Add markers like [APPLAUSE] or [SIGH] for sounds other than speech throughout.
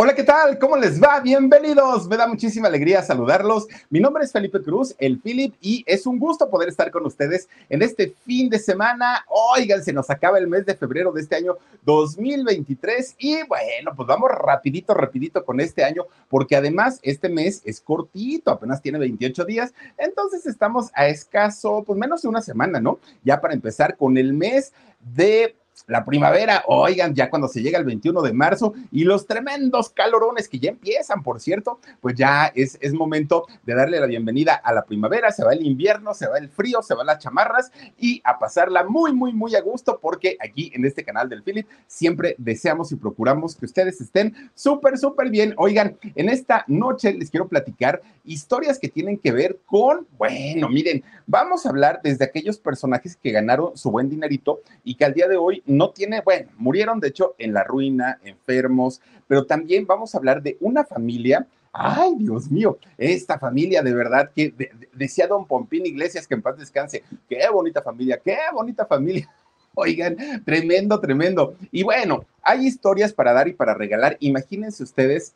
Hola, ¿qué tal? ¿Cómo les va? Bienvenidos. Me da muchísima alegría saludarlos. Mi nombre es Felipe Cruz, el Philip, y es un gusto poder estar con ustedes en este fin de semana. Oigan, se nos acaba el mes de febrero de este año 2023 y bueno, pues vamos rapidito, rapidito con este año, porque además este mes es cortito, apenas tiene 28 días, entonces estamos a escaso, pues menos de una semana, ¿no? Ya para empezar con el mes de la primavera, oigan, ya cuando se llega el 21 de marzo y los tremendos calorones que ya empiezan, por cierto, pues ya es, es momento de darle la bienvenida a la primavera, se va el invierno, se va el frío, se van las chamarras y a pasarla muy, muy, muy a gusto porque aquí en este canal del Philip siempre deseamos y procuramos que ustedes estén súper, súper bien. Oigan, en esta noche les quiero platicar historias que tienen que ver con, bueno, miren, vamos a hablar desde aquellos personajes que ganaron su buen dinerito y que al día de hoy no tiene, bueno, murieron de hecho en la ruina, enfermos, pero también vamos a hablar de una familia. Ay, Dios mío, esta familia de verdad que decía don Pompín Iglesias que en paz descanse. Qué bonita familia, qué bonita familia. [LAUGHS] Oigan, tremendo, tremendo. Y bueno, hay historias para dar y para regalar. Imagínense ustedes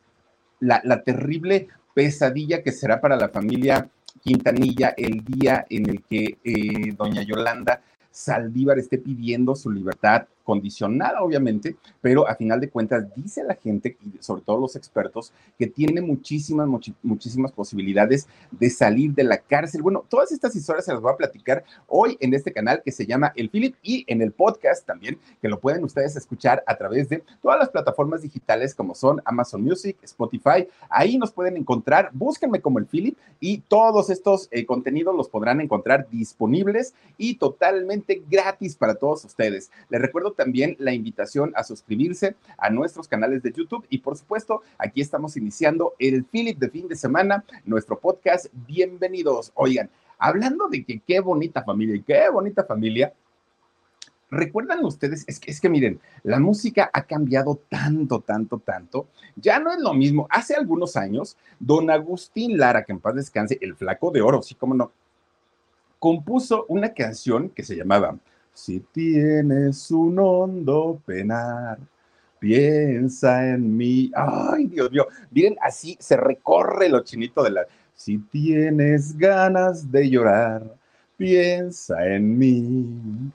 la, terrible pesadilla que será para la familia Quintanilla el día en el que eh, doña Yolanda Saldívar esté pidiendo su libertad condicionada, obviamente, pero a final de cuentas dice la gente, y sobre todo los expertos, que tiene muchísimas, muchísimas posibilidades de salir de la cárcel. Bueno, todas estas historias se las voy a platicar hoy en este canal que se llama El Philip y en el podcast también, que lo pueden ustedes escuchar a través de todas las plataformas digitales como son Amazon Music, Spotify. Ahí nos pueden encontrar, búsquenme como el Philip y todos estos eh, contenidos los podrán encontrar disponibles y totalmente gratis para todos ustedes. Les recuerdo también la invitación a suscribirse a nuestros canales de YouTube y por supuesto, aquí estamos iniciando el Philip de fin de semana, nuestro podcast. Bienvenidos. Oigan, hablando de que qué bonita familia y qué bonita familia, ¿Recuerdan ustedes? Es que, es que miren, la música ha cambiado tanto, tanto, tanto. Ya no es lo mismo. Hace algunos años, don Agustín Lara, que en paz descanse, el flaco de oro, sí, como no, compuso una canción que se llamaba si tienes un hondo penar, piensa en mí. Ay, Dios mío. Miren, así se recorre lo chinito de la. Si tienes ganas de llorar, piensa en mí.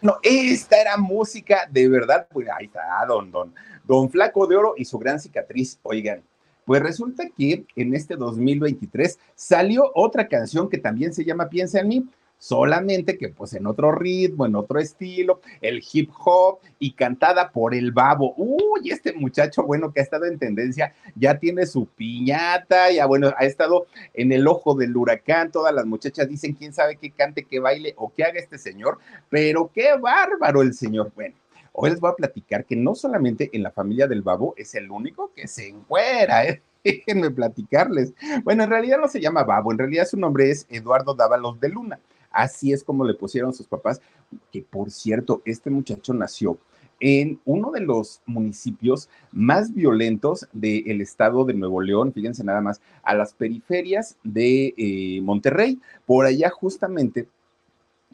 No, esta era música de verdad. Pues ahí está, don, don, don Flaco de Oro y su gran cicatriz. Oigan, pues resulta que en este 2023 salió otra canción que también se llama Piensa en mí solamente que pues en otro ritmo, en otro estilo, el hip hop y cantada por el babo. Uy, este muchacho, bueno, que ha estado en tendencia, ya tiene su piñata, ya bueno, ha estado en el ojo del huracán, todas las muchachas dicen, quién sabe qué cante, qué baile o qué haga este señor, pero qué bárbaro el señor. Bueno. Hoy les voy a platicar que no solamente en la familia del babo es el único que se encuera, ¿eh? [LAUGHS] déjenme platicarles. Bueno, en realidad no se llama Babo, en realidad su nombre es Eduardo Dávalos de Luna. Así es como le pusieron sus papás, que por cierto, este muchacho nació en uno de los municipios más violentos del estado de Nuevo León, fíjense nada más, a las periferias de eh, Monterrey. Por allá justamente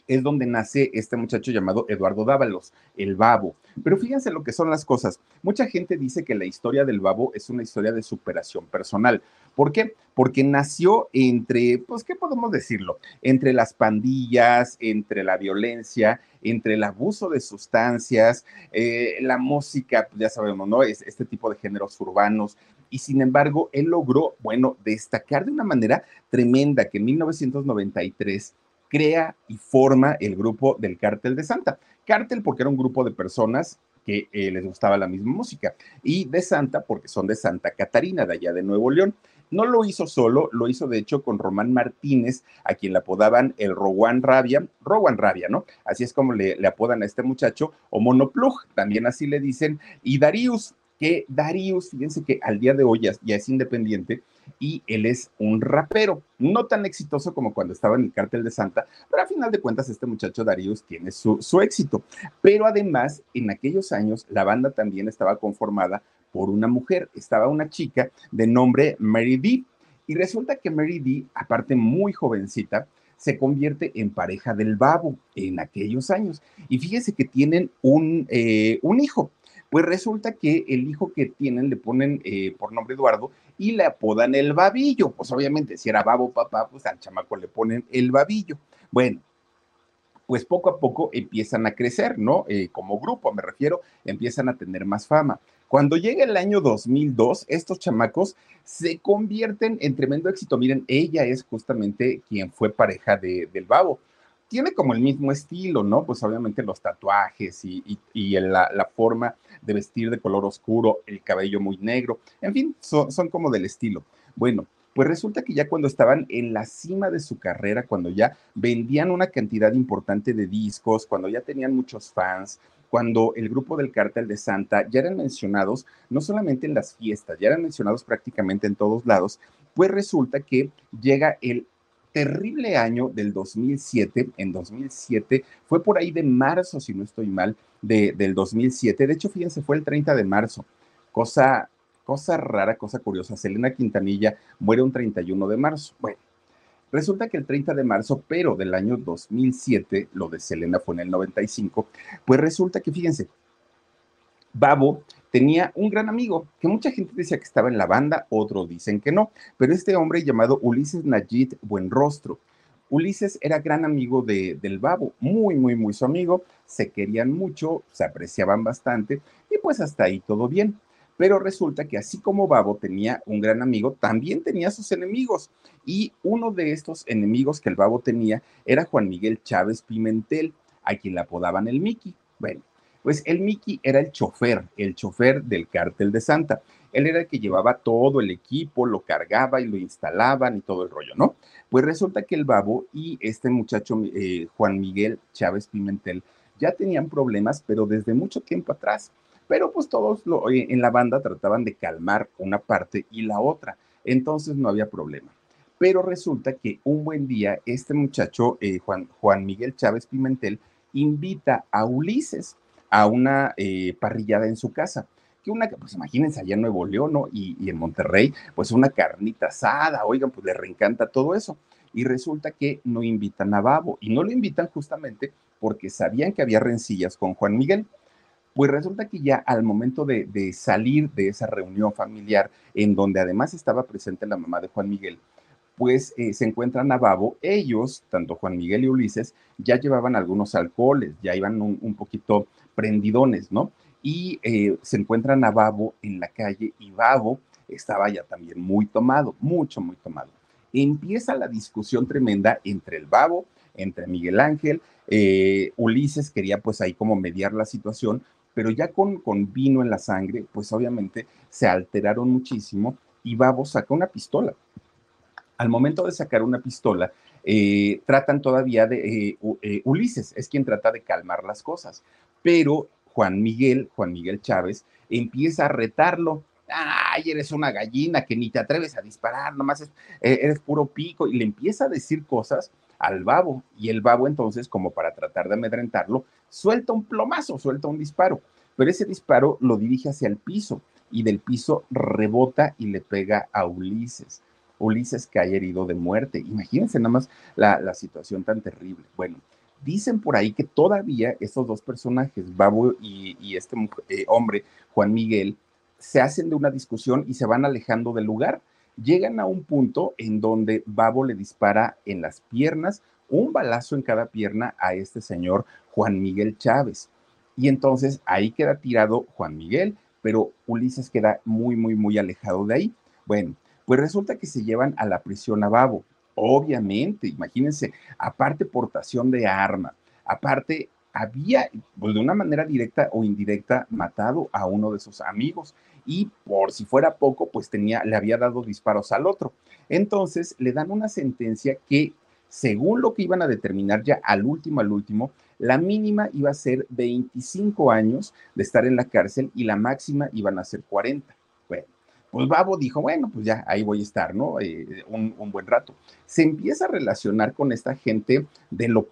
es donde nace este muchacho llamado Eduardo Dávalos, el babo. Pero fíjense lo que son las cosas. Mucha gente dice que la historia del babo es una historia de superación personal. ¿Por qué? Porque nació entre, pues, ¿qué podemos decirlo? Entre las pandillas, entre la violencia, entre el abuso de sustancias, eh, la música, pues, ya sabemos, ¿no? Es este tipo de géneros urbanos. Y sin embargo, él logró, bueno, destacar de una manera tremenda que en 1993 crea y forma el grupo del Cártel de Santa. Cártel porque era un grupo de personas que eh, les gustaba la misma música y de Santa porque son de Santa Catarina, de allá de Nuevo León. No lo hizo solo, lo hizo de hecho con Román Martínez, a quien le apodaban el Rowan Rabia, Rowan Rabia, ¿no? Así es como le, apodan a este muchacho, o Monoplug, también así le dicen, y Darius, que Darius, fíjense que al día de hoy ya, es independiente y él es un rapero, no tan exitoso como cuando estaba en el cártel de Santa, pero a final de cuentas este muchacho Darius tiene su, su éxito. Pero además, en aquellos años, la banda también estaba conformada por una mujer, estaba una chica de nombre Mary D. Y resulta que Mary D, aparte muy jovencita, se convierte en pareja del babo en aquellos años. Y fíjese que tienen un, eh, un hijo. Pues resulta que el hijo que tienen le ponen eh, por nombre Eduardo y le apodan el babillo. Pues obviamente, si era babo papá, pues al chamaco le ponen el babillo. Bueno, pues poco a poco empiezan a crecer, ¿no? Eh, como grupo, me refiero, empiezan a tener más fama. Cuando llega el año 2002, estos chamacos se convierten en tremendo éxito. Miren, ella es justamente quien fue pareja de, del babo. Tiene como el mismo estilo, ¿no? Pues obviamente los tatuajes y, la, forma de vestir de color oscuro, el cabello muy negro, en fin, son, son como del estilo. Bueno, pues resulta que ya cuando estaban en la cima de su carrera, cuando ya vendían una cantidad importante de discos, cuando ya tenían muchos fans, cuando el grupo del Cártel de Santa ya eran mencionados no solamente en las fiestas, ya eran mencionados prácticamente en todos lados, pues resulta que llega el terrible año del 2007, en 2007, fue por ahí de marzo, si no estoy mal, de, del 2007, de hecho, fíjense, fue el 30 de marzo, cosa, cosa rara, cosa curiosa, Selena Quintanilla muere un 31 de marzo, bueno, Resulta que el 30 de marzo, pero del año 2007, lo de Selena fue en el 95, pues resulta que, fíjense, Babo tenía un gran amigo que mucha gente decía que estaba en la banda, otros dicen que no, pero este hombre llamado Ulises Najid Buenrostro. Ulises era gran amigo de, del Babo, muy, muy, muy su amigo, se querían mucho, se apreciaban bastante y pues hasta ahí todo bien. Pero resulta que así como Babo tenía un gran amigo, también tenía sus enemigos. Y uno de estos enemigos que el Babo tenía era Juan Miguel Chávez Pimentel, a quien le apodaban el Mickey. Bueno, pues el Mickey era el chofer, el chofer del cártel de Santa. Él era el que llevaba todo el equipo, lo cargaba y lo instalaban y todo el rollo, ¿no? Pues resulta que el Babo y este muchacho, eh, Juan Miguel Chávez Pimentel, ya tenían problemas, pero desde mucho tiempo atrás pero pues todos en la banda trataban de calmar una parte y la otra, entonces no había problema. Pero resulta que un buen día este muchacho, eh, Juan, Juan Miguel Chávez Pimentel, invita a Ulises a una eh, parrillada en su casa que una, pues imagínense allá en Nuevo León ¿no? y, en Monterrey, pues una carnita asada, oigan, pues le reencanta todo eso. Y resulta que no invitan a Babo y no lo invitan justamente porque sabían que había rencillas con Juan Miguel. Pues resulta que ya al momento de, salir de esa reunión familiar, en donde además estaba presente la mamá de Juan Miguel, pues eh, se encuentran a Babo. Ellos, tanto Juan Miguel y Ulises, ya llevaban algunos alcoholes, ya iban un, poquito prendidones, ¿no? Y eh, se encuentran a Babo en la calle y Babo estaba ya también muy tomado, mucho, muy tomado. Empieza la discusión tremenda entre el Babo, entre Miguel Ángel, eh, Ulises quería pues ahí como mediar la situación, pero ya con, con vino en la sangre, pues obviamente se alteraron muchísimo y Babo saca una pistola. Al momento de sacar una pistola, eh, tratan todavía de, Ulises es quien trata de calmar las cosas, pero Juan Miguel, Juan Miguel Chávez, empieza a retarlo. Ay, eres una gallina que ni te atreves a disparar, nomás eres puro pico, y le empieza a decir cosas al babo. Y el babo entonces, como para tratar de amedrentarlo, suelta un plomazo, suelta un disparo. Pero ese disparo lo dirige hacia el piso y del piso rebota y le pega a Ulises. Ulises cae herido de muerte. Imagínense nada más la, situación tan terrible. Bueno, dicen por ahí que todavía estos dos personajes, Babo y, este eh, hombre, Juan Miguel, se hacen de una discusión y se van alejando del lugar llegan a un punto en donde Babo le dispara en las piernas, un balazo en cada pierna a este señor Juan Miguel Chávez. Y entonces ahí queda tirado Juan Miguel, pero Ulises queda muy, muy, muy alejado de ahí. Bueno, pues resulta que se llevan a la prisión a Babo. Obviamente, imagínense, aparte portación de arma, aparte había, pues de una manera directa o indirecta, matado a uno de sus amigos y por si fuera poco, pues tenía, le había dado disparos al otro. Entonces le dan una sentencia que, según lo que iban a determinar ya al último, al último, La mínima iba a ser 25 años de estar en la cárcel y la máxima iban a ser 40. Pues Babo dijo, bueno, pues ya ahí voy a estar, ¿no? Eh, un, un buen rato. Se empieza a relacionar con esta gente de lo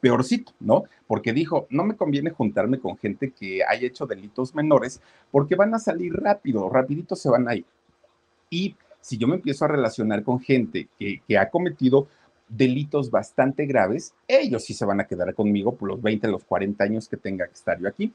peorcito, ¿no? Porque dijo, no me conviene juntarme con gente que haya hecho delitos menores porque van a salir rápido, rapidito se van a ir. Y si yo me empiezo a relacionar con gente que, que ha cometido delitos bastante graves, ellos sí se van a quedar conmigo por los 20, los 40 años que tenga que estar yo aquí.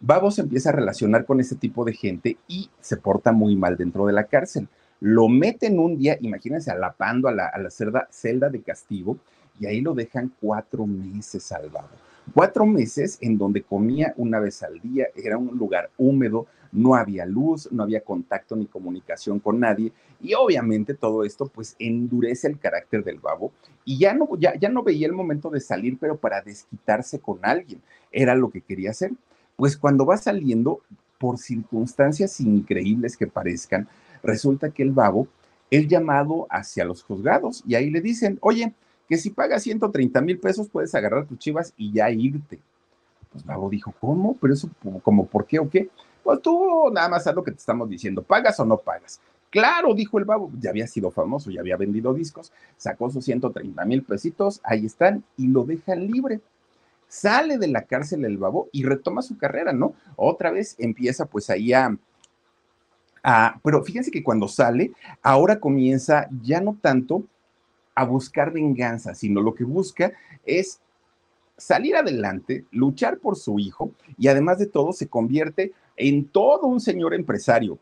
Babo se empieza a relacionar con ese tipo de gente y se porta muy mal dentro de la cárcel. Lo meten un día, imagínense, alapando a la, a la celda, de castigo y ahí lo dejan cuatro meses al Babo. Cuatro meses en donde comía una vez al día, era un lugar húmedo, no había luz, no había contacto ni comunicación con nadie y obviamente todo esto pues endurece el carácter del babo y ya no, ya, ya no veía el momento de salir pero para desquitarse con alguien, era lo que quería hacer pues cuando va saliendo, por circunstancias increíbles que parezcan, resulta que el babo es llamado hacia los juzgados y ahí le dicen, oye, que si pagas 130 mil pesos puedes agarrar tus chivas y ya irte. Pues Babo dijo, ¿cómo? Pero eso, como, ¿por qué o qué? Pues tú nada más haz lo que te estamos diciendo, ¿pagas o no pagas? Claro, dijo el babo, ya había sido famoso, ya había vendido discos, sacó sus 130 mil pesitos, ahí están, y lo dejan libre sale de la cárcel el babo y retoma su carrera, ¿no? Otra vez empieza pues ahí a, pero fíjense que cuando sale, ahora comienza ya no tanto a buscar venganza, sino lo que busca es salir adelante, luchar por su hijo y además de todo se convierte en todo un señor empresario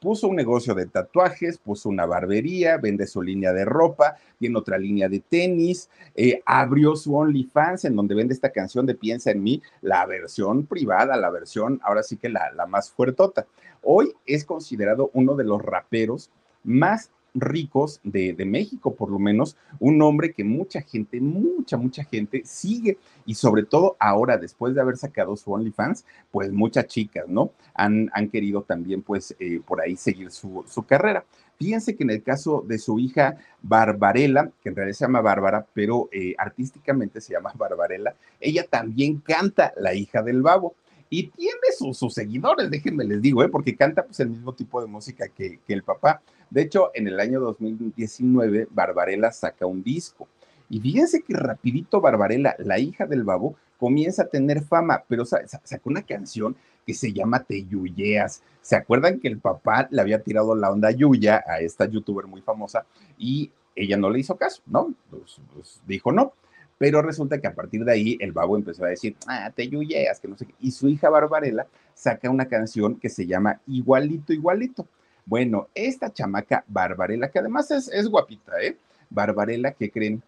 puso un negocio de tatuajes, puso una barbería, vende su línea de ropa, tiene otra línea de tenis, eh, abrió su OnlyFans en donde vende esta canción de Piensa en mí, la versión privada, la versión ahora sí que la, la más fuertota. Hoy es considerado uno de los raperos más ricos de, México, por lo menos, un hombre que mucha gente, mucha, mucha gente sigue y sobre todo ahora, después de haber sacado su OnlyFans, pues muchas chicas, ¿no? Han, han querido también, pues, eh, por ahí seguir su, carrera. Fíjense que en el caso de su hija Barbarella, que en realidad se llama Bárbara, pero eh, artísticamente se llama [LAUGHS] Barbarella, ella también canta La hija del babo y tiene sus seguidores, déjenme les digo, ¿eh? porque canta pues el mismo tipo de música que, el papá. De hecho, en el año 2019, Barbarella saca un disco. Y fíjense que rapidito Barbarella, la hija del babo, comienza a tener fama, pero sacó una canción que se llama Te Yuyeas. ¿Se acuerdan que el papá le había tirado la onda Yuya a esta youtuber muy famosa y ella no le hizo caso, ¿no? Pues, pues dijo no. Pero resulta que a partir de ahí el babo empezó a decir, ah, te yuyeas, que no sé qué. Y su hija Barbarella saca una canción que se llama Igualito, Igualito. Bueno, esta chamaca Barbarella, que además es, es guapita, ¿eh? Barbarella, ¿qué creen?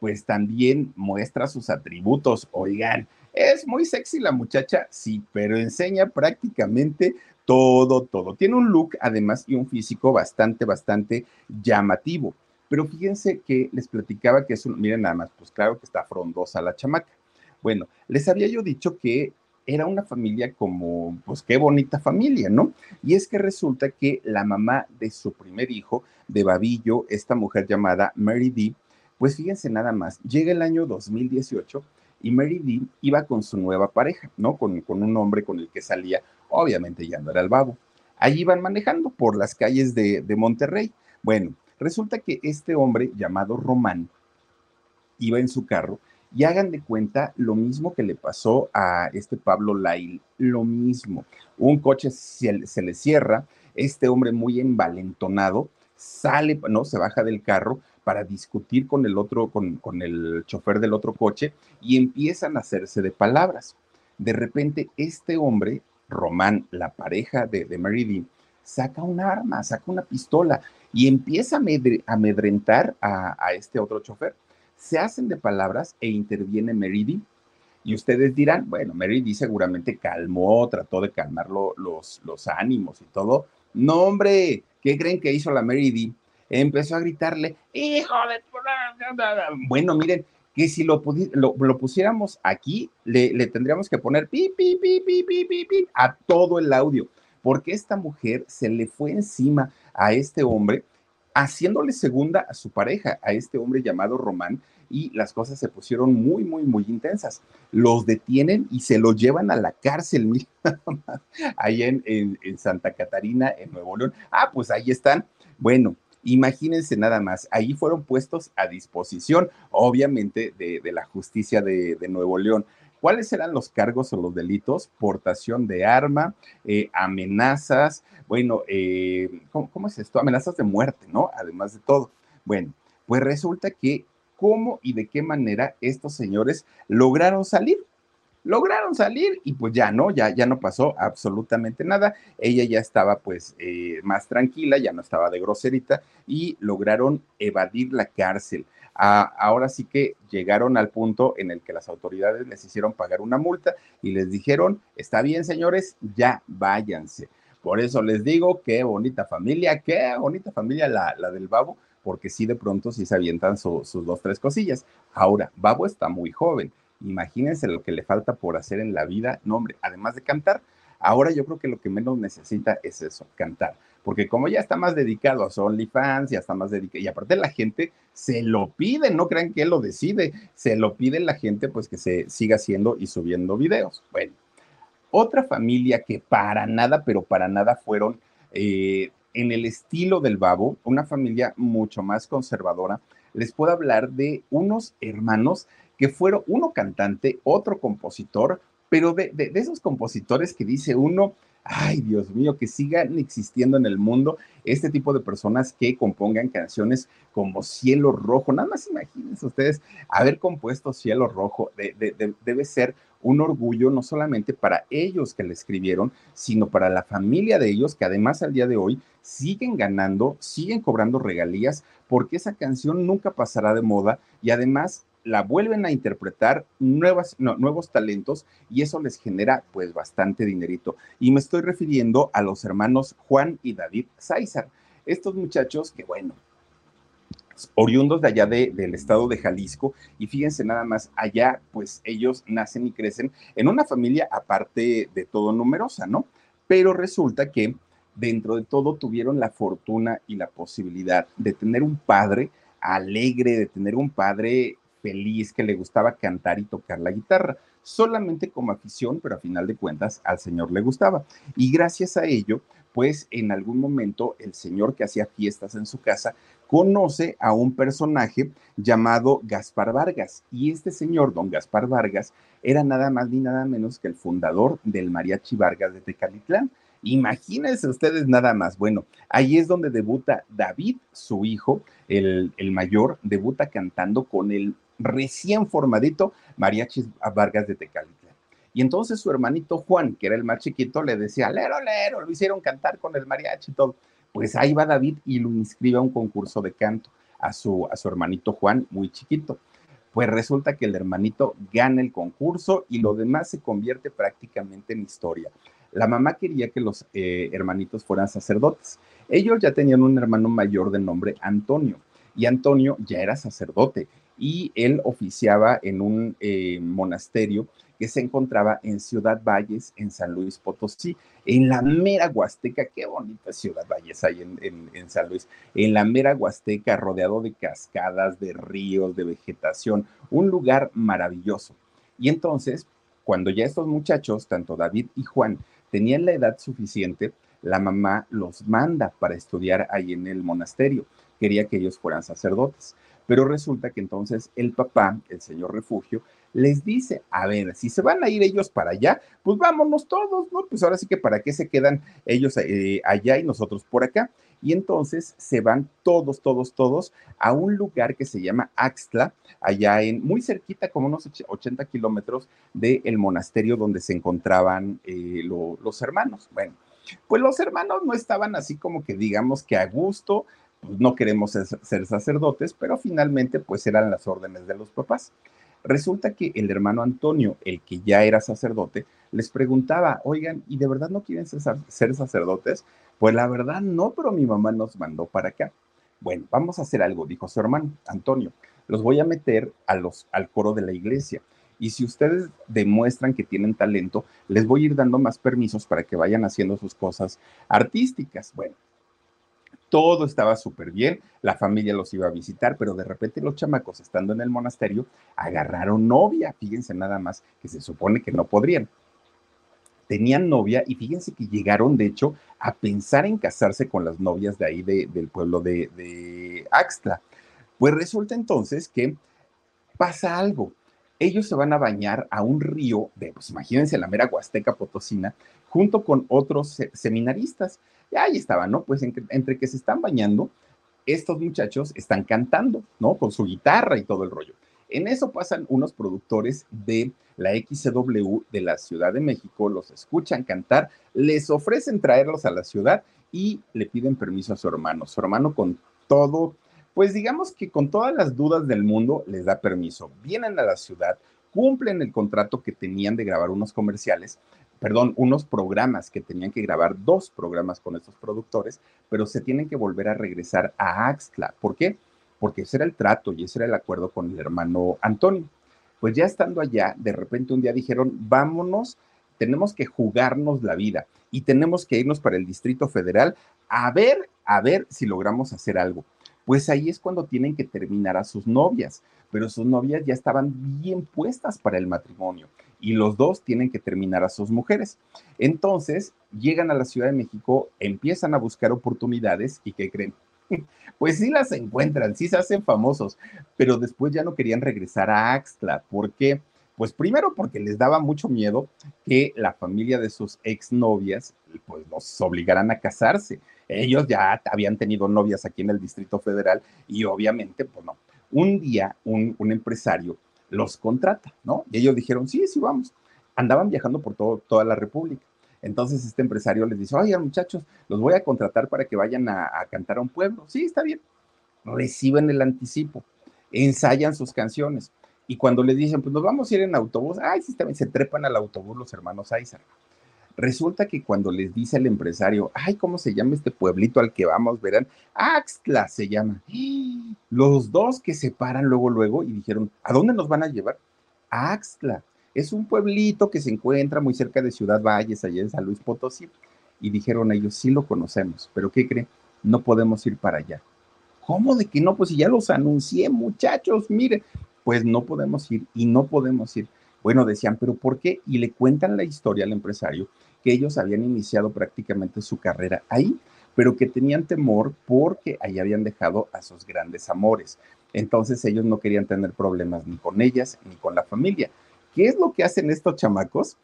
Pues también muestra sus atributos. Oigan, es muy sexy la muchacha, sí, pero enseña prácticamente todo, todo. Tiene un look, además, y un físico bastante, bastante llamativo. Pero fíjense que les platicaba que es un, miren nada más, pues claro que está frondosa la chamaca. Bueno, les había yo dicho que era una familia como, pues qué bonita familia, ¿no? Y es que resulta que la mamá de su primer hijo, de Babillo, esta mujer llamada Mary D, pues fíjense nada más, llega el año 2018 y Mary D iba con su nueva pareja, ¿no? Con, con un hombre con el que salía, obviamente ya no era el babo. Allí iban manejando por las calles de, de Monterrey. Bueno, Resulta que este hombre llamado Román iba en su carro y hagan de cuenta lo mismo que le pasó a este Pablo Lail, lo mismo. Un coche se, le cierra, este hombre muy envalentonado sale, no, se baja del carro para discutir con el otro, con, el chofer del otro coche y empiezan a hacerse de palabras. De repente, este hombre, Román, la pareja de, de Mary saca un arma, saca una pistola y empieza a amedrentar a, este otro chofer. se hacen de palabras e interviene Meridi. Y ustedes dirán, bueno, Meridi seguramente calmó, trató de calmar los, los ánimos y todo. No, hombre, ¿qué creen que hizo la Meridi? Empezó a gritarle, hijo de... Bueno, miren, que si lo, lo, pusiéramos aquí, le, le, tendríamos que poner pi, pi, pi, pi, pi, pi, pi, a todo el audio, porque esta mujer se le fue encima a este hombre, haciéndole segunda a su pareja, a este hombre llamado Román, y las cosas se pusieron muy, muy, muy intensas. Los detienen y se lo llevan a la cárcel, [LAUGHS] ahí en, en Santa Catarina, en Nuevo León. Ah, pues ahí están. Bueno, Imagínense nada más, ahí fueron puestos a disposición, obviamente, de, la justicia de, Nuevo León. ¿Cuáles eran los cargos o los delitos? Portación de arma, eh, amenazas, bueno, eh, ¿cómo, es esto? Amenazas de muerte, ¿no? Además de todo. Bueno, pues resulta que cómo y de qué manera estos señores lograron salir lograron salir y pues ya no, ya, ya no pasó absolutamente nada. Ella ya estaba pues eh, más tranquila, ya no estaba de groserita y lograron evadir la cárcel. Ah, ahora sí que llegaron al punto en el que las autoridades les hicieron pagar una multa y les dijeron, está bien señores, ya váyanse. Por eso les digo, qué bonita familia, qué bonita familia la, la del babo, porque sí de pronto sí se avientan sus dos, tres cosillas. Ahora, Babo está muy joven Imagínense lo que le falta por hacer en la vida. No, hombre, además de cantar, ahora yo creo que lo que menos necesita es eso, cantar. Porque como ya está más dedicado a OnlyFans, ya está más dedicado, y aparte la gente se lo pide, no crean que él lo decide, se lo pide la gente pues que se siga haciendo y subiendo videos. Bueno, otra familia que para nada, pero para nada fueron eh, en el estilo del babo, una familia mucho más conservadora, les puedo hablar de unos hermanos que fueron uno cantante, otro compositor, pero de, esos compositores que dice uno, ay Dios mío, que sigan existiendo en el mundo este tipo de personas que compongan canciones como Cielo Rojo. Nada más imagínense ustedes haber compuesto Cielo Rojo, debe ser un orgullo no solamente para ellos que le escribieron, sino para la familia de ellos que además al día de hoy siguen ganando, siguen cobrando regalías, porque esa canción nunca pasará de moda y además la vuelven a interpretar nuevas, nuevos talentos y eso les genera pues bastante dinerito. Y me estoy refiriendo a los hermanos Juan y David Sáizar. Estos muchachos que bueno, oriundos de allá del estado de Jalisco y fíjense nada más, allá pues ellos nacen y crecen en una familia aparte de todo numerosa, ¿no? Pero resulta que dentro de todo tuvieron la fortuna y la posibilidad de tener un padre alegre, de tener un padre feliz, que le gustaba cantar y tocar la guitarra, solamente como afición, pero a final de cuentas al Señor le gustaba. Y gracias a ello, pues en algún momento el Señor que hacía fiestas en su casa conoce a un personaje llamado Gaspar Vargas. Y este señor, don Gaspar Vargas, era nada más ni nada menos que el fundador del Mariachi Vargas de Tecalitlán. Imagínense ustedes nada más. Bueno, ahí es donde debuta David, su hijo, el, el mayor, debuta cantando con el recién formadito Mariachis Vargas de Tecalitlán. Y entonces su hermanito Juan, que era el más chiquito, le decía, lero, lero, lo hicieron cantar con el mariachi y todo. Pues ahí va David y lo inscribe a un concurso de canto a su, a su hermanito Juan, muy chiquito. Pues resulta que el hermanito gana el concurso y lo demás se convierte prácticamente en historia. La mamá quería que los eh, hermanitos fueran sacerdotes. Ellos ya tenían un hermano mayor de nombre Antonio y Antonio ya era sacerdote y él oficiaba en un eh, monasterio que se encontraba en Ciudad Valles, en San Luis Potosí, en la mera Huasteca, qué bonita Ciudad Valles hay en, en, San Luis, en la mera Huasteca, rodeado de cascadas, de ríos, de vegetación, un lugar maravilloso. Y entonces, cuando ya estos muchachos, tanto David y Juan, tenían la edad suficiente, la mamá los manda para estudiar ahí en el monasterio. Quería que ellos fueran sacerdotes. Pero resulta que entonces el papá, el señor refugio, les dice, a ver, si se van a ir ellos para allá, pues vámonos todos, ¿no? Pues ahora sí que para qué se quedan ellos eh, allá y nosotros por acá. Y entonces se van todos, todos, todos a un lugar que se llama Axtla, allá en, muy cerquita, como unos 80 kilómetros del monasterio donde se encontraban eh, los hermanos. Bueno, pues los hermanos no estaban así como que digamos que a gusto, pues, no queremos ser, sacerdotes, pero finalmente pues eran las órdenes de los papás. Resulta que el hermano Antonio, el que ya era sacerdote, les preguntaba, oigan, ¿y de verdad no quieren ser, sacerdotes? Pues la verdad no, pero mi mamá nos mandó para acá. Bueno, vamos a hacer algo, dijo su hermano Antonio. Los voy a meter a los, al coro de la iglesia. Y si ustedes demuestran que tienen talento, les voy a ir dando más permisos para que vayan haciendo sus cosas artísticas. Bueno, todo estaba súper bien, la familia los iba a visitar, pero de repente los chamacos, estando en el monasterio, agarraron novia. Fíjense nada más que se supone que no podrían. Tenían novia y fíjense que llegaron, de hecho, a pensar en casarse con las novias de ahí del pueblo de, de Axtla. Pues resulta entonces que pasa algo. Ellos se van a bañar a un río de, pues imagínense, la mera Huasteca Potosina, junto con otros seminaristas. Y ahí estaban, ¿no? Pues entre, que se están bañando, estos muchachos están cantando, ¿no? Con su guitarra y todo el rollo. En eso pasan unos productores de la XCW de la Ciudad de México, los escuchan cantar, les ofrecen traerlos a la ciudad y le piden permiso a su hermano. Su hermano con todo, pues digamos que con todas las dudas del mundo les da permiso. Vienen a la ciudad, cumplen el contrato que tenían de grabar unos comerciales, perdón, unos programas que tenían que grabar dos programas con estos productores, pero se tienen que volver a regresar a Axtla. ¿Por qué? Porque ese era el trato y ese era el acuerdo con el hermano Antonio. Pues ya estando allá, de repente un día dijeron, vámonos, tenemos que jugarnos la vida y tenemos que irnos para el Distrito Federal a ver, a ver si logramos hacer algo. Pues ahí es cuando tienen que terminar a sus novias, pero sus novias ya estaban bien puestas para el matrimonio y los dos tienen que terminar a sus mujeres. Entonces, llegan a la Ciudad de México, empiezan a buscar oportunidades y ¿qué creen? [LAUGHS] Pues sí las encuentran, sí se hacen famosos, pero después ya no querían regresar a Axtla. ¿Por qué? Pues primero porque les daba mucho miedo que la familia de sus exnovias pues los obligaran a casarse. Ellos ya habían tenido novias aquí en el Distrito Federal y obviamente, pues no. Un día un, empresario los contrata, ¿no? Y ellos dijeron, sí, sí, vamos. Andaban viajando por todo, toda la República. Entonces este empresario les dice, oye muchachos, los voy a contratar para que vayan a, cantar a un pueblo. Sí, está bien. Reciben el anticipo, ensayan sus canciones. Y cuando les dicen, pues nos vamos a ir en autobús, ay, sí, también se trepan al autobús los hermanos Aizar. Resulta que cuando les dice el empresario, ay, ¿cómo se llama este pueblito al que vamos? Verán, Axtla se llama. Los dos que se paran luego, luego y dijeron, ¿a dónde nos van a llevar? Axtla. Es un pueblito que se encuentra muy cerca de Ciudad Valles, allá en San Luis Potosí. Y dijeron ellos, sí lo conocemos, pero ¿qué creen? No podemos ir para allá. ¿Cómo de que no? Pues si ya los anuncié, muchachos, mire, pues no podemos ir y no podemos ir. Bueno, decían, pero ¿por qué? Y le cuentan la historia al empresario que ellos habían iniciado prácticamente su carrera ahí, pero que tenían temor porque ahí habían dejado a sus grandes amores. Entonces ellos no querían tener problemas ni con ellas ni con la familia. ¿Qué es lo que hacen estos chamacos?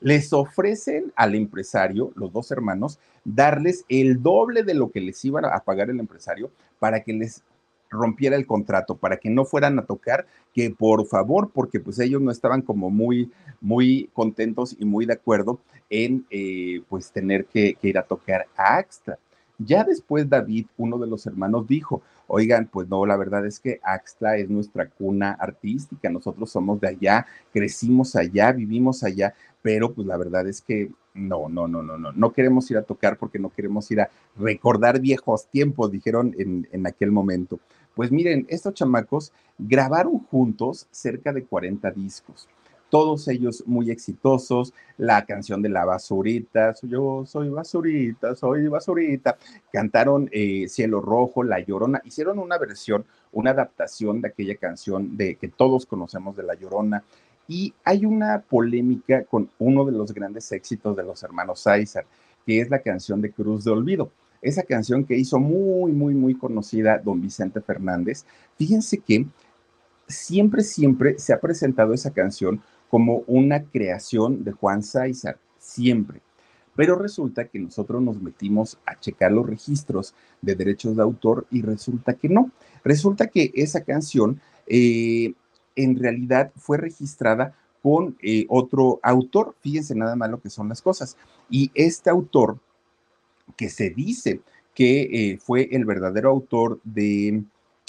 Les ofrecen al empresario, los dos hermanos, darles el doble de lo que les iban a pagar el empresario para que les rompiera el contrato, para que no fueran a tocar, que por favor, porque pues ellos no estaban como muy, muy contentos y muy de acuerdo en eh, pues tener que, ir a tocar a Axtra. Ya después David, uno de los hermanos, dijo, oigan, pues no, la verdad es que Axtla es nuestra cuna artística, nosotros somos de allá, crecimos allá, vivimos allá, pero pues la verdad es que no, no, no, no, no, no queremos ir a tocar porque no queremos ir a recordar viejos tiempos, dijeron en, en aquel momento. Pues miren, estos chamacos grabaron juntos cerca de 40 discos todos ellos muy exitosos, la canción de la basurita, yo soy basurita, soy basurita, cantaron eh, Cielo Rojo, La Llorona, hicieron una versión, una adaptación de aquella canción de que todos conocemos de La Llorona. Y hay una polémica con uno de los grandes éxitos de los hermanos César, que es la canción de Cruz de Olvido. Esa canción que hizo muy, muy, muy conocida don Vicente Fernández. Fíjense que siempre, siempre se ha presentado esa canción como una creación de Juan César, siempre. Pero resulta que nosotros nos metimos a checar los registros de derechos de autor y resulta que no. Resulta que esa canción eh, en realidad fue registrada con eh, otro autor. Fíjense nada más lo que son las cosas. Y este autor que se dice que eh, fue el verdadero autor de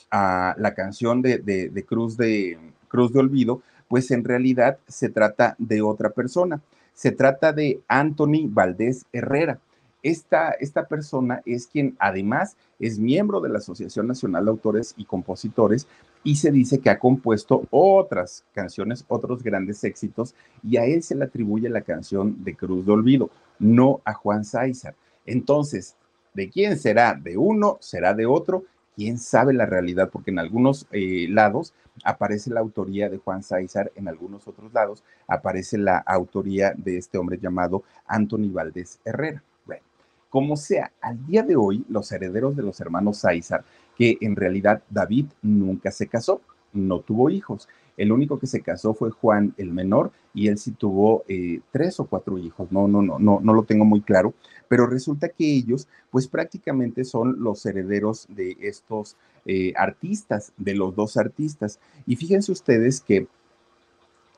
ah, la canción de, Cruz de Cruz de Olvido, pues en realidad se trata de otra persona. Se trata de Anthony Valdés Herrera. Esta, esta, persona es quien además es miembro de la Asociación Nacional de Autores y Compositores y se dice que ha compuesto otras canciones, otros grandes éxitos y a él se le atribuye la canción de Cruz de Olvido, no a Juan Sáizar. Entonces, ¿de quién será? ¿De uno? ¿Será de otro? ¿Quién sabe la realidad? Porque en algunos eh, lados aparece la autoría de Juan Sáizar, en algunos otros lados aparece la autoría de este hombre llamado Anthony Valdés Herrera. Bueno, como sea, al día de hoy, los herederos de los hermanos Sáizar, que en realidad David nunca se casó, no tuvo hijos. El único que se casó fue Juan el menor y él sí tuvo eh, tres o cuatro hijos. No, no, no, no, no lo tengo muy claro, pero resulta que ellos, pues prácticamente son los herederos de estos eh, artistas, de los dos artistas. Y fíjense ustedes que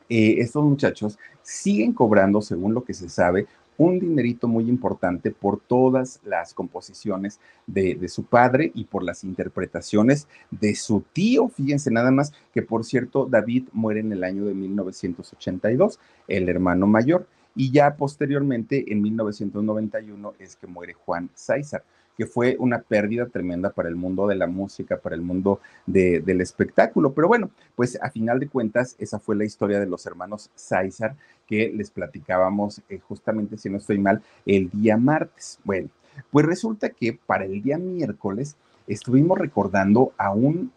eh, estos muchachos siguen cobrando, según lo que se sabe, un dinerito muy importante por todas las composiciones de, su padre y por las interpretaciones de su tío. Fíjense nada más que, por cierto, David muere en el año de 1982, el hermano mayor, y ya posteriormente, en 1991, es que muere Juan César que fue una pérdida tremenda para el mundo de la música, para el mundo del espectáculo. Pero bueno, pues a final de cuentas, esa fue la historia de los hermanos César que les platicábamos eh, justamente, si no estoy mal, el día martes. Bueno, pues resulta que para el día miércoles estuvimos recordando a un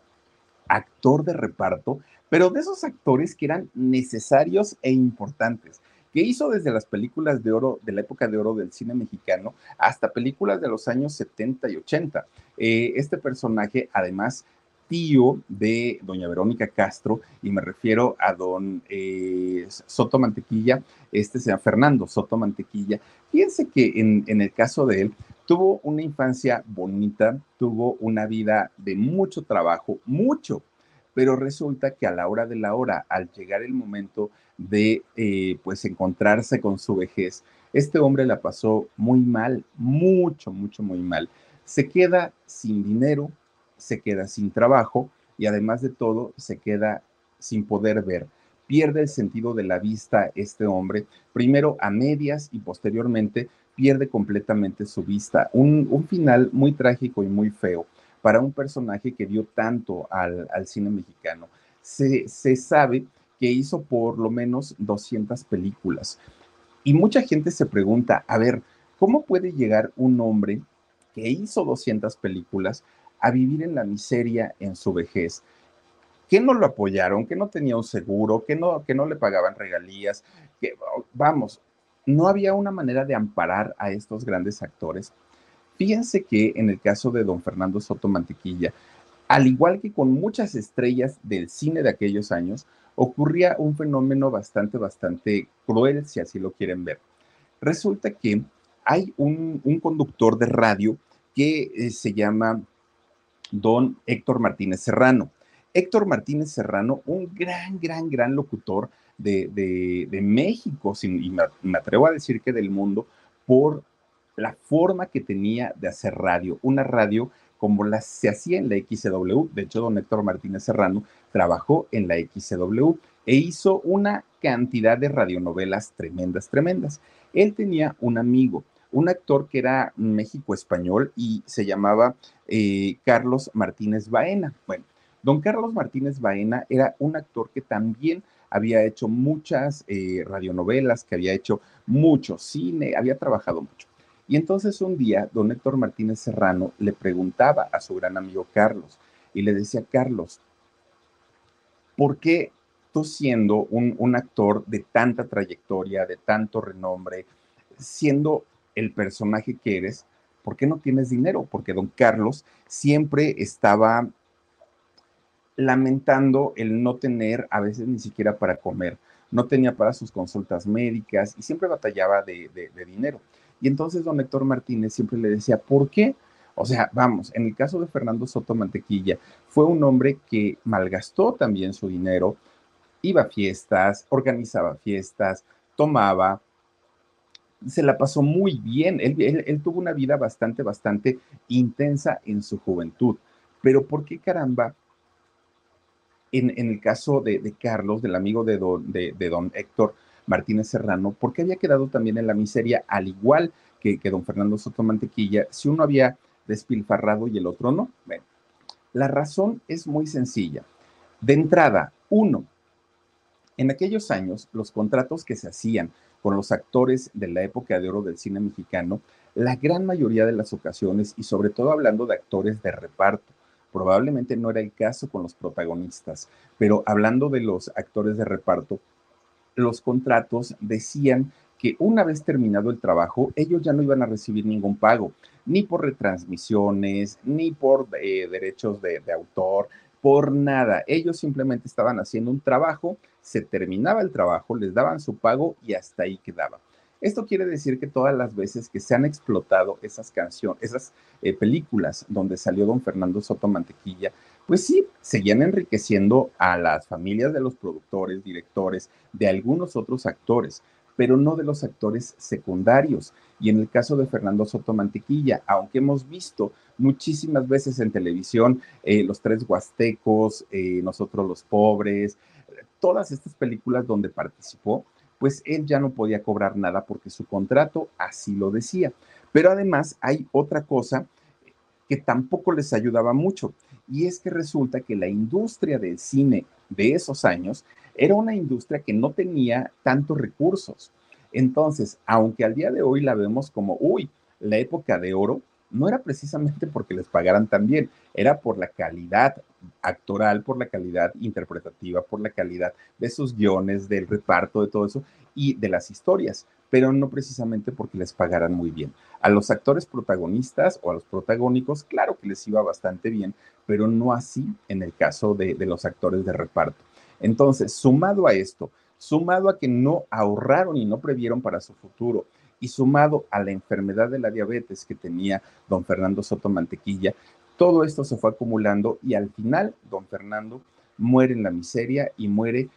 actor de reparto, pero de esos actores que eran necesarios e importantes que hizo desde las películas de oro, de la época de oro del cine mexicano, hasta películas de los años 70 y 80. Eh, este personaje, además, tío de doña Verónica Castro, y me refiero a don eh, Soto Mantequilla, este se llama Fernando Soto Mantequilla. Fíjense que en, en el caso de él, tuvo una infancia bonita, tuvo una vida de mucho trabajo, mucho, pero resulta que a la hora de la hora, al llegar el momento de eh, pues encontrarse con su vejez. Este hombre la pasó muy mal, mucho, mucho, muy mal. Se queda sin dinero, se queda sin trabajo y además de todo se queda sin poder ver. Pierde el sentido de la vista este hombre, primero a medias y posteriormente pierde completamente su vista. Un, final muy trágico y muy feo para un personaje que dio tanto al, cine mexicano. Se, sabe que hizo por lo menos 200 películas. Y mucha gente se pregunta, a ver, ¿cómo puede llegar un hombre que hizo 200 películas a vivir en la miseria en su vejez? ¿Qué no lo apoyaron? ¿Que no tenía un seguro? ¿Que no, que no le pagaban regalías? Que, vamos, no había una manera de amparar a estos grandes actores. Fíjense que en el caso de don Fernando Soto Mantequilla, al igual que con muchas estrellas del cine de aquellos años, ocurría un fenómeno bastante, bastante cruel, si así lo quieren ver. Resulta que hay un, conductor de radio que eh, se llama don Héctor Martínez Serrano. Héctor Martínez Serrano, un gran, gran, gran locutor de, México, y me atrevo a decir que del mundo, por la forma que tenía de hacer radio, una radio como la, se hacía en la XCW. De hecho, don Héctor Martínez Serrano trabajó en la XCW e hizo una cantidad de radionovelas tremendas, tremendas. Él tenía un amigo, un actor que era México español y se llamaba eh, Carlos Martínez Baena. Bueno, don Carlos Martínez Baena era un actor que también había hecho muchas eh, radionovelas, que había hecho mucho cine, había trabajado mucho. Y entonces un día, don Héctor Martínez Serrano le preguntaba a su gran amigo Carlos y le decía, Carlos, ¿por qué tú siendo un, actor de tanta trayectoria, de tanto renombre, siendo el personaje que eres, ¿por qué no tienes dinero? Porque don Carlos siempre estaba lamentando el no tener a veces ni siquiera para comer, no tenía para sus consultas médicas y siempre batallaba de dinero. Y entonces don Héctor Martínez siempre le decía, ¿por qué? O sea, vamos, en el caso de Fernando Soto Mantequilla, fue un hombre que malgastó también su dinero, iba a fiestas, organizaba fiestas, tomaba, se la pasó muy bien. Él, tuvo una vida bastante, bastante intensa en su juventud. Pero ¿por qué caramba? En, el caso de, Carlos, del amigo de don, de, don Héctor Martínez Serrano, ¿por qué había quedado también en la miseria, al igual que, don Fernando Soto Mantequilla, si uno había despilfarrado y el otro no? La razón es muy sencilla. De entrada, uno, en aquellos años, los contratos que se hacían con los actores de la época de oro del cine mexicano, la gran mayoría de las ocasiones, y sobre todo hablando de actores de reparto, probablemente no era el caso con los protagonistas, pero hablando de los actores de reparto, los contratos decían que una vez terminado el trabajo, ellos ya no iban a recibir ningún pago, ni por retransmisiones, ni por eh, derechos de, autor, por nada. Ellos simplemente estaban haciendo un trabajo, se terminaba el trabajo, les daban su pago y hasta ahí quedaba. Esto quiere decir que todas las veces que se han explotado esas canciones, esas eh, películas donde salió don Fernando Soto Mantequilla, pues sí, seguían enriqueciendo a las familias de los productores, directores, de algunos otros actores pero no de los actores secundarios. Y en el caso de Fernando Soto Mantequilla, aunque hemos visto muchísimas veces en televisión eh, Los Tres Huastecos, eh, Nosotros los Pobres, todas estas películas donde participó, pues él ya no podía cobrar nada porque su contrato así lo decía. Pero además hay otra cosa que tampoco les ayudaba mucho, y es que resulta que la industria del cine de esos años era una industria que no tenía tantos recursos. Entonces, aunque al día de hoy la vemos como, uy, la época de oro, no era precisamente porque les pagaran tan bien, era por la calidad actoral, por la calidad interpretativa, por la calidad de sus guiones, del reparto, de todo eso y de las historias, pero no precisamente porque les pagaran muy bien. A los actores protagonistas o a los protagónicos, claro que les iba bastante bien, pero no así en el caso de, de los actores de reparto. Entonces, sumado a esto, sumado a que no ahorraron y no previeron para su futuro, y sumado a la enfermedad de la diabetes que tenía don Fernando Soto Mantequilla, todo esto se fue acumulando y al final don Fernando muere en la miseria y muere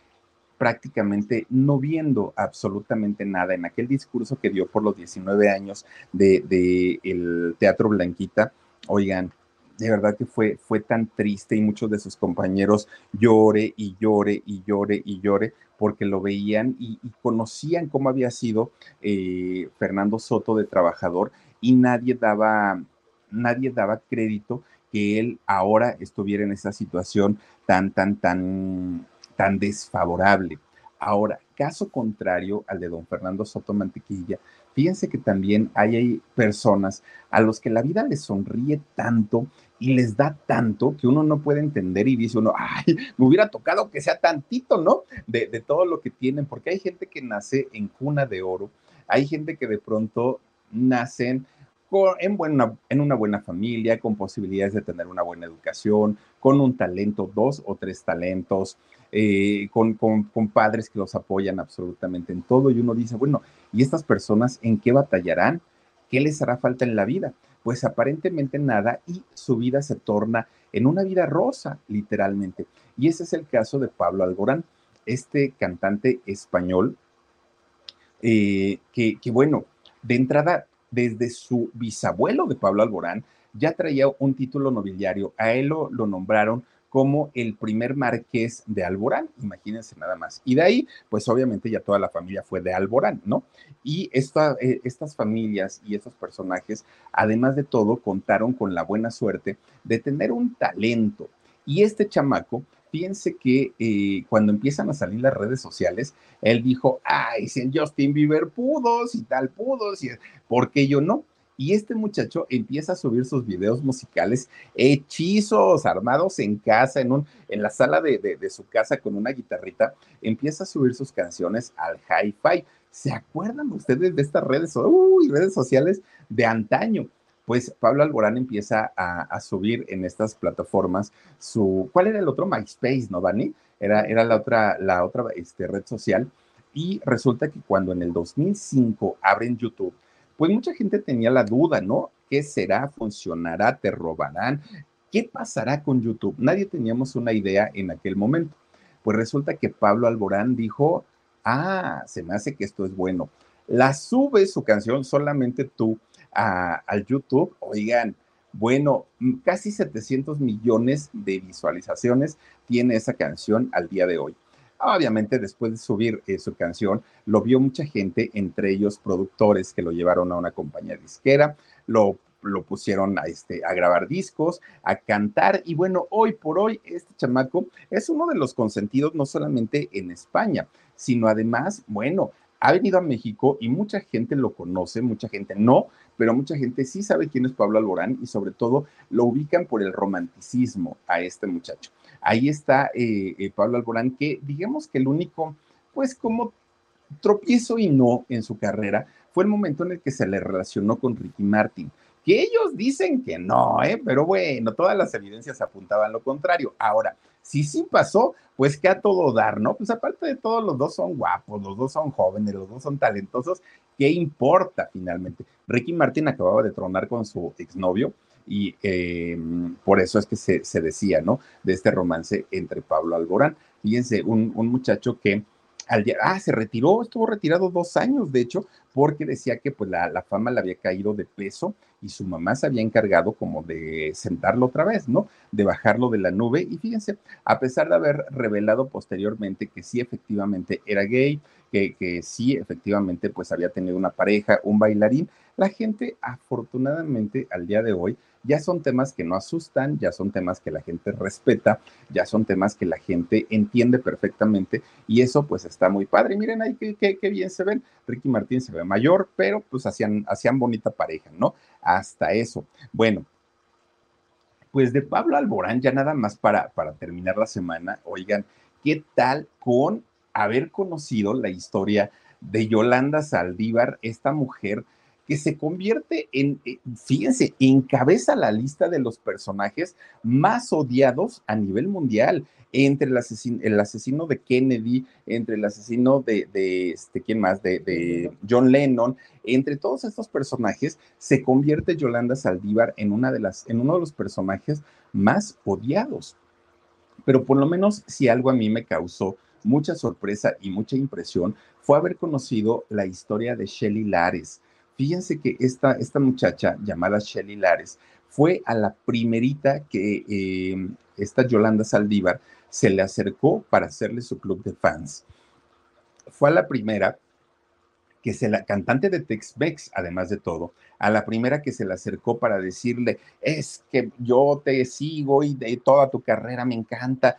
prácticamente no viendo absolutamente nada en aquel discurso que dio por los 19 años de, el Teatro Blanquita. Oigan, de verdad que fue, fue tan triste y muchos de sus compañeros llore y llore y llore y llore porque lo veían y, conocían cómo había sido eh, Fernando Soto de trabajador y nadie daba, nadie daba crédito que él ahora estuviera en esa situación tan, tan, tan, tan desfavorable. Ahora, caso contrario al de don Fernando Soto Mantequilla, fíjense que también hay, personas a los que la vida les sonríe tanto y les da tanto que uno no puede entender y dice uno, ay, me hubiera tocado que sea tantito, ¿no? De, de todo lo que tienen, porque hay gente que nace en cuna de oro, hay gente que de pronto nacen en, buena, en una buena familia, con posibilidades de tener una buena educación, con un talento, dos o tres talentos, eh, con, con, padres que los apoyan absolutamente en todo. Y uno dice, bueno, ¿y estas personas en qué batallarán? ¿Qué les hará falta en la vida? Pues aparentemente nada y su vida se torna en una vida rosa, literalmente. Y ese es el caso de Pablo Alborán, este cantante español, eh, que, que bueno, de entrada desde su bisabuelo de Pablo Alborán, ya traía un título nobiliario. A él lo, nombraron como el primer marqués de Alborán, imagínense nada más. Y de ahí, pues obviamente ya toda la familia fue de Alborán, ¿no? Y eh, estas familias y estos personajes, además de todo, contaron con la buena suerte de tener un talento. Y este chamaco, fíjense que eh, cuando empiezan a salir las redes sociales, él dijo, ay, si Justin Bieber pudo, si tal pudo, si, ¿por qué yo no? Y este muchacho empieza a subir sus videos musicales hechizos, armados en casa, en, un, en la sala de, de, su casa con una guitarrita, empieza a subir sus canciones al hi-fi. ¿Se acuerdan ustedes de estas redes, uy, redes sociales de antaño? pues Pablo Alborán empieza a, subir en estas plataformas su, ¿cuál era el otro? MySpace, ¿no, Dani? Era, era la otra, la otra este, red social. Y resulta que cuando en el 2005 abren YouTube, pues mucha gente tenía la duda, ¿no? ¿Qué será? ¿Funcionará? ¿Te robarán? ¿Qué pasará con YouTube? Nadie teníamos una idea en aquel momento. Pues resulta que Pablo Alborán dijo, ah, se me hace que esto es bueno la sube su canción solamente tú al YouTube, oigan, bueno, casi 700 millones de visualizaciones tiene esa canción al día de hoy. Obviamente, después de subir eh, su canción, lo vio mucha gente, entre ellos productores que lo llevaron a una compañía disquera, lo, lo pusieron a, este, a grabar discos, a cantar. Y bueno, hoy por hoy, este chamaco es uno de los consentidos no solamente en España, sino además, bueno, ha venido a México y mucha gente lo conoce, mucha gente no, pero mucha gente sí sabe quién es Pablo Alborán y sobre todo lo ubican por el romanticismo a este muchacho. Ahí está eh, eh, Pablo Alborán, que digamos que el único, pues como tropiezo y no en su carrera fue el momento en el que se le relacionó con Ricky Martin que ellos dicen que no, ¿eh? pero bueno, todas las evidencias apuntaban lo contrario. Ahora, si sí pasó, pues que a todo dar, ¿no? Pues aparte de todo, los dos son guapos, los dos son jóvenes, los dos son talentosos, ¿qué importa finalmente? Ricky Martin acababa de tronar con su exnovio y em, por eso es que se, decía, ¿no? De este romance entre Pablo Alborán. Fíjense, un, un muchacho que al día, ah, se retiró, estuvo retirado dos años, de hecho, porque decía que pues la, la, fama le había caído de peso y su mamá se había encargado como de sentarlo otra vez, ¿no? De bajarlo de la nube. Y fíjense, a pesar de haber revelado posteriormente que sí efectivamente era gay, que, que sí efectivamente pues había tenido una pareja, un bailarín, la gente afortunadamente al día de hoy ya son temas que no asustan, ya son temas que la gente respeta, ya son temas que la gente entiende perfectamente y eso pues está muy padre. Miren ahí qué, bien se ven. Ricky Martín se ve mayor, pero pues hacían, hacían bonita pareja, ¿no? Hasta eso. Bueno, pues de Pablo Alborán, ya nada más para, para terminar la semana, oigan, ¿qué tal con haber conocido la historia de Yolanda Saldívar, esta mujer que se convierte en, eh, fíjense, encabeza la lista de los personajes más odiados a nivel mundial, entre el asesino, el asesino de Kennedy, entre el asesino de, este, ¿quién más? De, John Lennon, entre todos estos personajes, se convierte Yolanda Saldívar en, una de las, en uno de los personajes más odiados. Pero por lo menos si algo a mí me causó mucha sorpresa y mucha impresión fue haber conocido la historia de Shelley Lares. Fíjense que esta, esta muchacha llamada Shelly Lares fue a la primerita que em, esta Yolanda Saldívar se le acercó para hacerle su club de fans. Fue a la primera que se la cantante de Tex-Mex, además de todo, a la primera que se le acercó para decirle, es que yo te sigo y de toda tu carrera me encanta.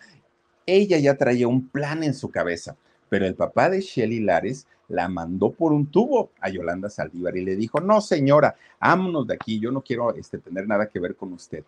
Ella ya traía un plan en su cabeza, pero el papá de Shelly Lares la mandó por un tubo a Yolanda Saldívar y le dijo, no señora, vámonos de aquí, yo no quiero este, tener nada que ver con usted.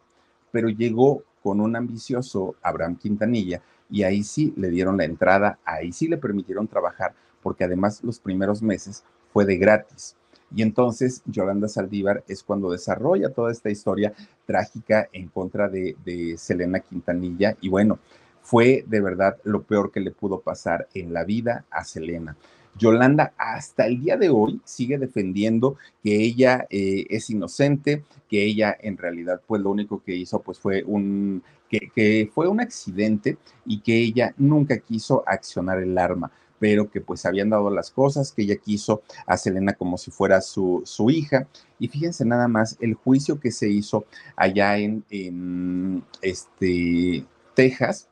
Pero llegó con un ambicioso Abraham Quintanilla y ahí sí le dieron la entrada, ahí sí le permitieron trabajar, porque además los primeros meses fue de gratis. Y entonces Yolanda Saldívar es cuando desarrolla toda esta historia trágica en contra de, de Selena Quintanilla. Y bueno, fue de verdad lo peor que le pudo pasar en la vida a Selena. Yolanda hasta el día de hoy sigue defendiendo que ella eh, es inocente, que ella en realidad pues lo único que hizo pues fue un, que, fue un accidente y que ella nunca quiso accionar el arma pero que pues habían dado las cosas, que ella quiso a Selena como si fuera su, su hija. Y fíjense nada más el juicio que se hizo allá en, en este, Texas,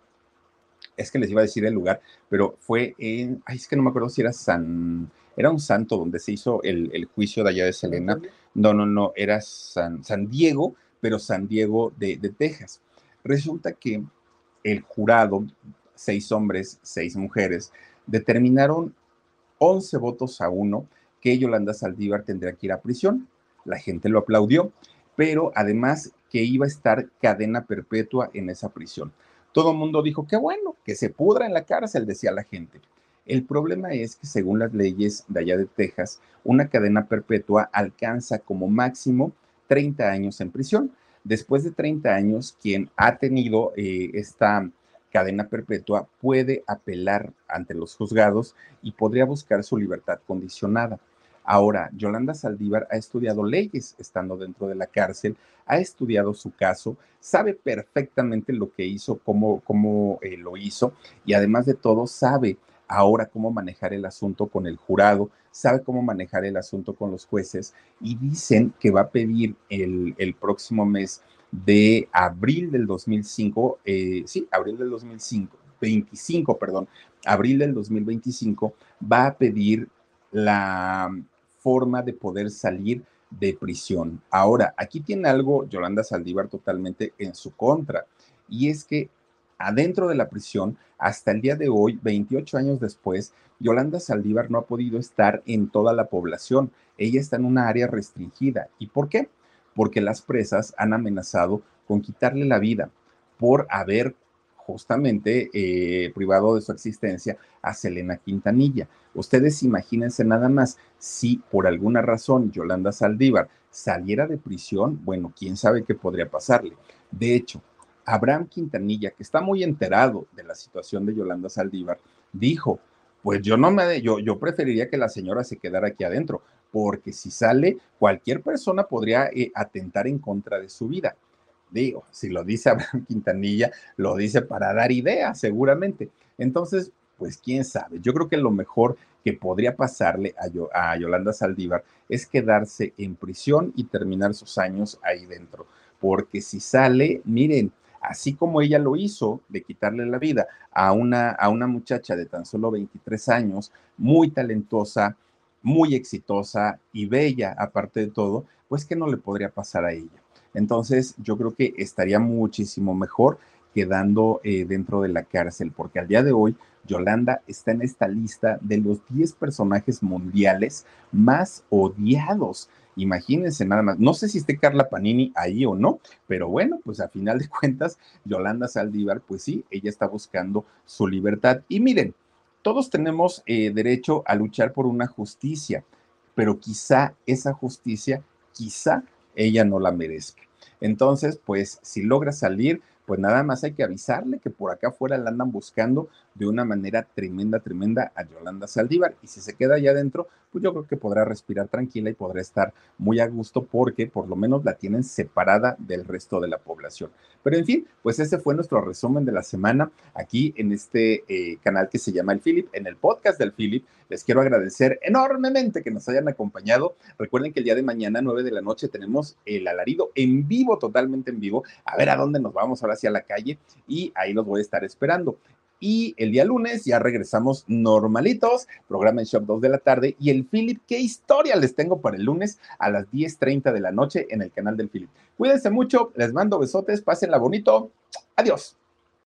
es que les iba a decir el lugar, pero fue en, ay, es que no me acuerdo si era San, era un santo donde se hizo el, juicio de allá de Selena. No, no, no, era San, San Diego, pero San Diego de, de Texas. Resulta que el jurado, seis hombres, seis mujeres, determinaron 11 votos a uno que Yolanda Saldívar tendría que ir a prisión. La gente lo aplaudió, pero además que iba a estar cadena perpetua en esa prisión. Todo el mundo dijo, qué bueno, que se pudra en la cárcel, decía la gente. El problema es que según las leyes de allá de Texas, una cadena perpetua alcanza como máximo 30 años en prisión. Después de 30 años, quien ha tenido eh, esta cadena perpetua puede apelar ante los juzgados y podría buscar su libertad condicionada. Ahora, Yolanda Saldívar ha estudiado leyes estando dentro de la cárcel, ha estudiado su caso, sabe perfectamente lo que hizo, cómo, cómo eh, lo hizo y además de todo sabe ahora cómo manejar el asunto con el jurado, sabe cómo manejar el asunto con los jueces y dicen que va a pedir el, próximo mes de abril del 2005, eh, sí, abril del 2005, 25, perdón, abril del 2025, va a pedir la forma de poder salir de prisión. Ahora, aquí tiene algo Yolanda Saldívar totalmente en su contra, y es que adentro de la prisión, hasta el día de hoy, 28 años después, Yolanda Saldívar no ha podido estar en toda la población. Ella está en una área restringida. ¿Y por qué? Porque las presas han amenazado con quitarle la vida por haber justamente eh, privado de su existencia a Selena Quintanilla. Ustedes imagínense nada más, si por alguna razón Yolanda Saldívar saliera de prisión, bueno, quién sabe qué podría pasarle. De hecho, Abraham Quintanilla, que está muy enterado de la situación de Yolanda Saldívar, dijo, pues yo no me, yo, yo preferiría que la señora se quedara aquí adentro, porque si sale, cualquier persona podría eh, atentar en contra de su vida. Digo, si lo dice Abraham [LAUGHS] Quintanilla, lo dice para dar ideas, seguramente. Entonces, pues quién sabe. Yo creo que lo mejor que podría pasarle a, a, Yolanda Saldívar es quedarse en prisión y terminar sus años ahí dentro. Porque si sale, miren, así como ella lo hizo de quitarle la vida a una, a una muchacha de tan solo 23 años, muy talentosa, muy exitosa y bella, aparte de todo, pues que no le podría pasar a ella. Entonces, yo creo que estaría muchísimo mejor quedando eh, dentro de la cárcel, porque al día de hoy Yolanda está en esta lista de los 10 personajes mundiales más odiados. Imagínense nada más. No sé si esté Carla Panini ahí o no, pero bueno, pues a final de cuentas, Yolanda Saldívar, pues sí, ella está buscando su libertad. Y miren, todos tenemos eh, derecho a luchar por una justicia, pero quizá esa justicia, quizá ella no la merezca. Entonces, pues si logra salir, pues nada más hay que avisarle que por acá afuera la andan buscando de una manera tremenda, tremenda a Yolanda Saldívar. Y si se queda allá adentro, pues yo creo que podrá respirar tranquila y podrá estar muy a gusto porque por lo menos la tienen separada del resto de la población. Pero en fin, pues ese fue nuestro resumen de la semana aquí en este eh, canal que se llama El Philip, en el podcast del Philip. Les quiero agradecer enormemente que nos hayan acompañado. Recuerden que el día de mañana, 9 de la noche, tenemos el alarido en vivo, totalmente en vivo. A ver a dónde nos vamos ahora hacia la calle y ahí los voy a estar esperando. Y el día lunes ya regresamos normalitos, programa en Shop 2 de la tarde. Y el Philip, ¿qué historia les tengo para el lunes a las 10.30 de la noche en el canal del Philip? Cuídense mucho, les mando besotes, pásenla bonito. Adiós.